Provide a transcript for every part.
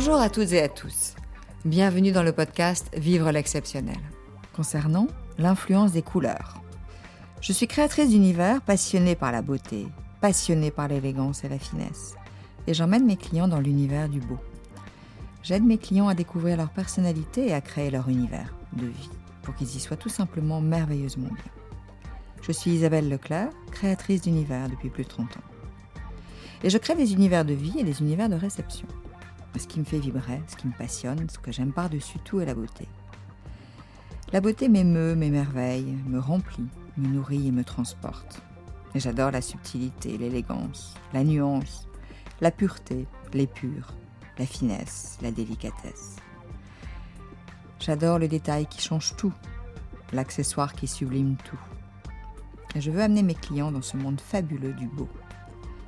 Bonjour à toutes et à tous. Bienvenue dans le podcast Vivre l'exceptionnel. Concernant l'influence des couleurs. Je suis créatrice d'univers passionnée par la beauté, passionnée par l'élégance et la finesse. Et j'emmène mes clients dans l'univers du beau. J'aide mes clients à découvrir leur personnalité et à créer leur univers de vie pour qu'ils y soient tout simplement merveilleusement bien. Je suis Isabelle Leclerc, créatrice d'univers depuis plus de 30 ans. Et je crée des univers de vie et des univers de réception. Ce qui me fait vibrer, ce qui me passionne, ce que j'aime par-dessus tout est la beauté. La beauté m'émeut, m'émerveille, me remplit, me nourrit et me transporte. J'adore la subtilité, l'élégance, la nuance, la pureté, l'épure, la finesse, la délicatesse. J'adore le détail qui change tout, l'accessoire qui sublime tout. Je veux amener mes clients dans ce monde fabuleux du beau.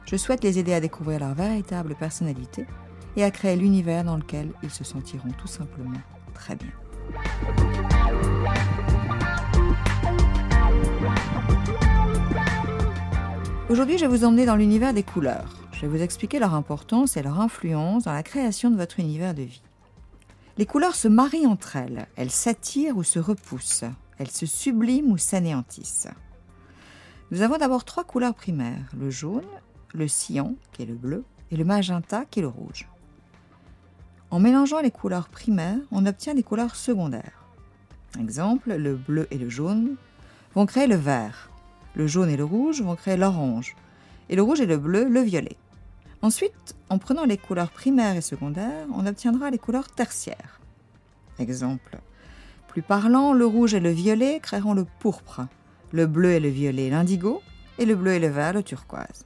Je souhaite les aider à découvrir leur véritable personnalité et à créer l'univers dans lequel ils se sentiront tout simplement très bien. Aujourd'hui, je vais vous emmener dans l'univers des couleurs. Je vais vous expliquer leur importance et leur influence dans la création de votre univers de vie. Les couleurs se marient entre elles, elles s'attirent ou se repoussent, elles se subliment ou s'anéantissent. Nous avons d'abord trois couleurs primaires, le jaune, le cyan, qui est le bleu, et le magenta, qui est le rouge. En mélangeant les couleurs primaires, on obtient des couleurs secondaires. Exemple, le bleu et le jaune vont créer le vert, le jaune et le rouge vont créer l'orange, et le rouge et le bleu le violet. Ensuite, en prenant les couleurs primaires et secondaires, on obtiendra les couleurs tertiaires. Exemple, plus parlant, le rouge et le violet créeront le pourpre, le bleu et le violet l'indigo, et le bleu et le vert le turquoise.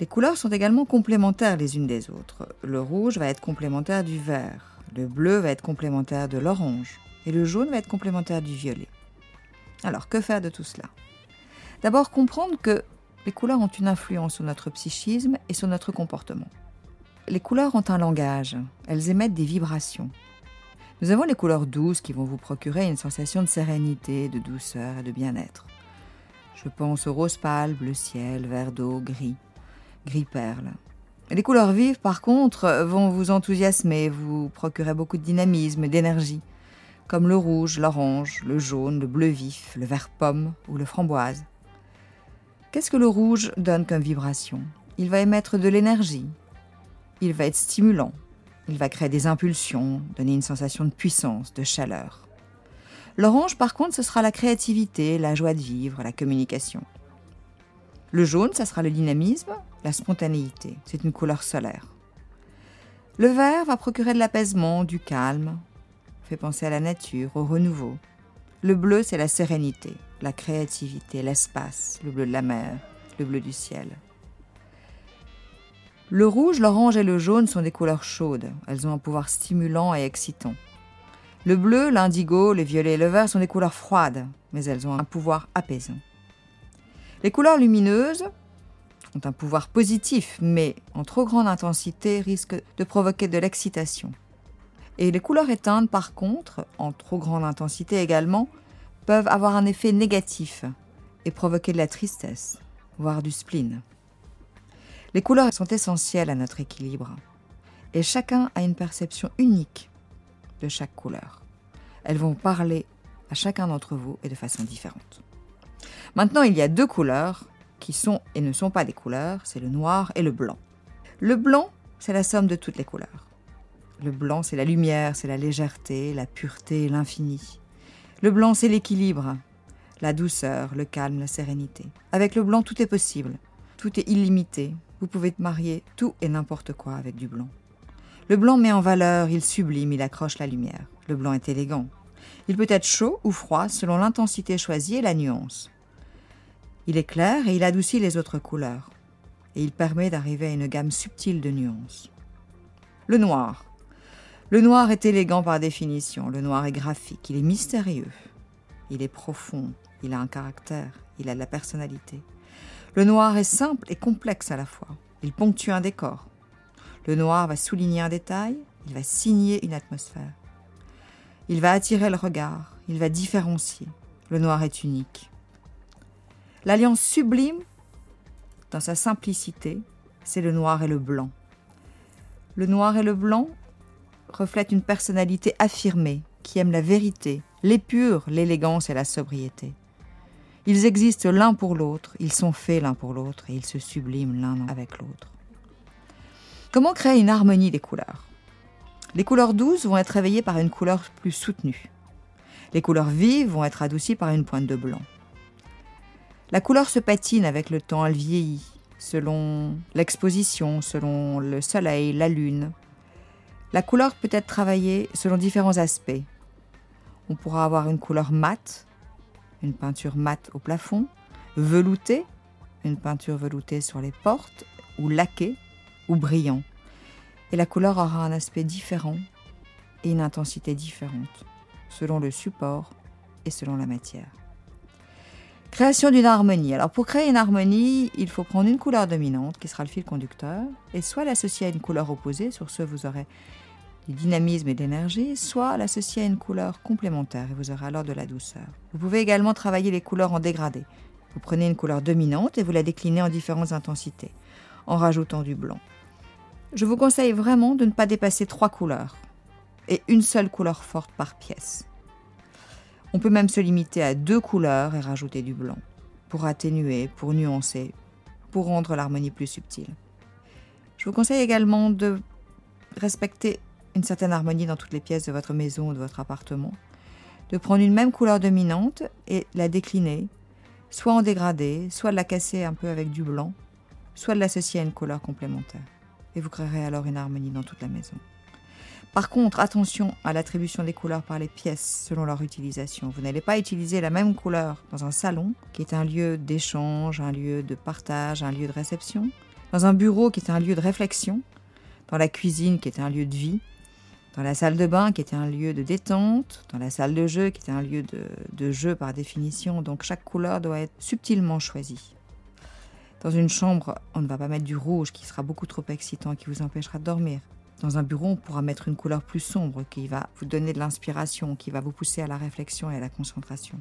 Les couleurs sont également complémentaires les unes des autres. Le rouge va être complémentaire du vert, le bleu va être complémentaire de l'orange, et le jaune va être complémentaire du violet. Alors, que faire de tout cela? D'abord, comprendre que les couleurs ont une influence sur notre psychisme et sur notre comportement. Les couleurs ont un langage, elles émettent des vibrations. Nous avons les couleurs douces qui vont vous procurer une sensation de sérénité, de douceur et de bien-être. Je pense au rose pâle, bleu ciel, vert d'eau, gris Les couleurs vives, par contre, vont vous enthousiasmer, vous procurer beaucoup de dynamisme d'énergie, comme le rouge, l'orange, le jaune, le bleu vif, le vert pomme ou le framboise. Qu'est-ce que le rouge donne comme vibration? Il va émettre de l'énergie, il va être stimulant, il va créer des impulsions, donner une sensation de puissance, de chaleur. L'orange, par contre, ce sera la créativité, la joie de vivre, la communication. Le jaune, ça sera le dynamisme, la spontanéité. C'est une couleur solaire. Le vert va procurer de l'apaisement, du calme, fait penser à la nature, au renouveau. Le bleu, c'est la sérénité, la créativité, l'espace, le bleu de la mer, le bleu du ciel. Le rouge, l'orange et le jaune sont des couleurs chaudes. Elles ont un pouvoir stimulant et excitant. Le bleu, l'indigo, le violet et le vert sont des couleurs froides, mais elles ont un pouvoir apaisant. Les couleurs lumineuses ont un pouvoir positif, mais en trop grande intensité risquent de provoquer de l'excitation. Et les couleurs éteintes, par contre, en trop grande intensité également, peuvent avoir un effet négatif et provoquer de la tristesse, voire du spleen. Les couleurs sont essentielles à notre équilibre, et chacun a une perception unique de chaque couleur. Elles vont parler à chacun d'entre vous et de façon différente. Maintenant, il y a deux couleurs qui sont et ne sont pas des couleurs, c'est le noir et le blanc. Le blanc, c'est la somme de toutes les couleurs. Le blanc, c'est la lumière, c'est la légèreté, la pureté, l'infini. Le blanc, c'est l'équilibre, la douceur, le calme, la sérénité. Avec le blanc, tout est possible. Tout est illimité. Vous pouvez marier tout et n'importe quoi avec du blanc. Le blanc met en valeur, il sublime, il accroche la lumière. Le blanc est élégant. Il peut être chaud ou froid selon l'intensité choisie et la nuance. Il est clair et il adoucit les autres couleurs. Et il permet d'arriver à une gamme subtile de nuances. Le noir. Le noir est élégant par définition. Le noir est graphique. Il est mystérieux. Il est profond. Il a un caractère. Il a de la personnalité. Le noir est simple et complexe à la fois. Il ponctue un décor. Le noir va souligner un détail. Il va signer une atmosphère. Il va attirer le regard. Il va différencier. Le noir est unique. L'alliance sublime, dans sa simplicité, c'est le noir et le blanc. Le noir et le blanc reflètent une personnalité affirmée qui aime la vérité, l'épure, l'élégance et la sobriété. Ils existent l'un pour l'autre, ils sont faits l'un pour l'autre et ils se subliment l'un avec l'autre. Comment créer une harmonie des couleurs? Les couleurs douces vont être réveillées par une couleur plus soutenue. Les couleurs vives vont être adoucies par une pointe de blanc. La couleur se patine avec le temps, elle vieillit, selon l'exposition, selon le soleil, la lune. La couleur peut être travaillée selon différents aspects. On pourra avoir une couleur mate, une peinture mate au plafond, veloutée, une peinture veloutée sur les portes, ou laquée, ou brillant. Et la couleur aura un aspect différent et une intensité différente, selon le support et selon la matière. Création d'une harmonie. Alors pour créer une harmonie, il faut prendre une couleur dominante qui sera le fil conducteur et soit l'associer à une couleur opposée, sur ce vous aurez du dynamisme et d'énergie, soit l'associer à une couleur complémentaire et vous aurez alors de la douceur. Vous pouvez également travailler les couleurs en dégradé. Vous prenez une couleur dominante et vous la déclinez en différentes intensités, en rajoutant du blanc. Je vous conseille vraiment de ne pas dépasser trois couleurs et une seule couleur forte par pièce. On peut même se limiter à deux couleurs et rajouter du blanc, pour atténuer, pour nuancer, pour rendre l'harmonie plus subtile. Je vous conseille également de respecter une certaine harmonie dans toutes les pièces de votre maison ou de votre appartement, de prendre une même couleur dominante et la décliner, soit en dégradé, soit de la casser un peu avec du blanc, soit de l'associer à une couleur complémentaire. Et vous créerez alors une harmonie dans toute la maison. Par contre, attention à l'attribution des couleurs par les pièces selon leur utilisation. Vous n'allez pas utiliser la même couleur dans un salon, qui est un lieu d'échange, un lieu de partage, un lieu de réception, dans un bureau qui est un lieu de réflexion, dans la cuisine qui est un lieu de vie, dans la salle de bain qui était un lieu de détente, dans la salle de jeu qui était un lieu de jeu par définition. Donc chaque couleur doit être subtilement choisie. Dans une chambre, on ne va pas mettre du rouge qui sera beaucoup trop excitant, qui vous empêchera de dormir. Dans un bureau, on pourra mettre une couleur plus sombre qui va vous donner de l'inspiration, qui va vous pousser à la réflexion et à la concentration.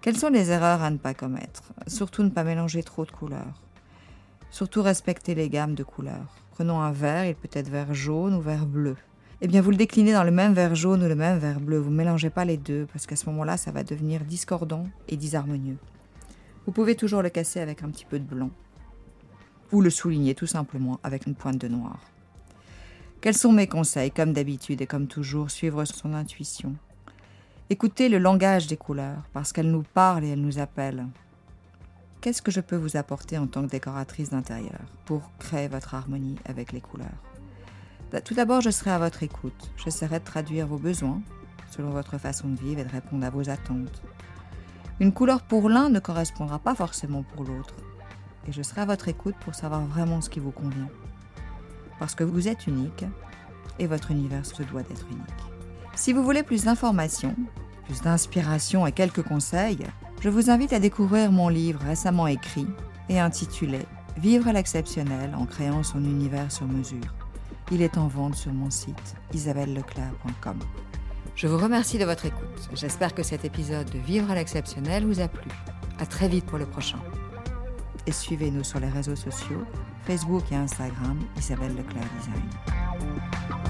Quelles sont les erreurs à ne pas commettre? Surtout ne pas mélanger trop de couleurs. Surtout respecter les gammes de couleurs. Prenons un vert, il peut être vert jaune ou vert bleu. Eh bien, vous le déclinez dans le même vert jaune ou le même vert bleu. Vous ne mélangez pas les deux parce qu'à ce moment-là, ça va devenir discordant et disharmonieux. Vous pouvez toujours le casser avec un petit peu de blanc ou le souligner tout simplement avec une pointe de noir. Quels sont mes conseils Comme d'habitude et comme toujours, suivre son intuition. Écoutez le langage des couleurs, parce qu'elles nous parlent et elles nous appellent. Qu'est-ce que je peux vous apporter en tant que décoratrice d'intérieur pour créer votre harmonie avec les couleurs? Bah, Tout d'abord, je serai à votre écoute. J'essaierai de traduire vos besoins selon votre façon de vivre et de répondre à vos attentes. Une couleur pour l'un ne correspondra pas forcément pour l'autre. Et je serai à votre écoute pour savoir vraiment ce qui vous convient parce que vous êtes unique et votre univers se doit d'être unique. Si vous voulez plus d'informations, plus d'inspiration et quelques conseils, je vous invite à découvrir mon livre récemment écrit et intitulé Vivre l'exceptionnel en créant son univers sur mesure. Il est en vente sur mon site isabelleclerc.com. Je vous remercie de votre écoute. J'espère que cet épisode de Vivre l'exceptionnel vous a plu. À très vite pour le prochain. Et suivez-nous sur les réseaux sociaux Facebook et Instagram, Isabelle Leclerc Design.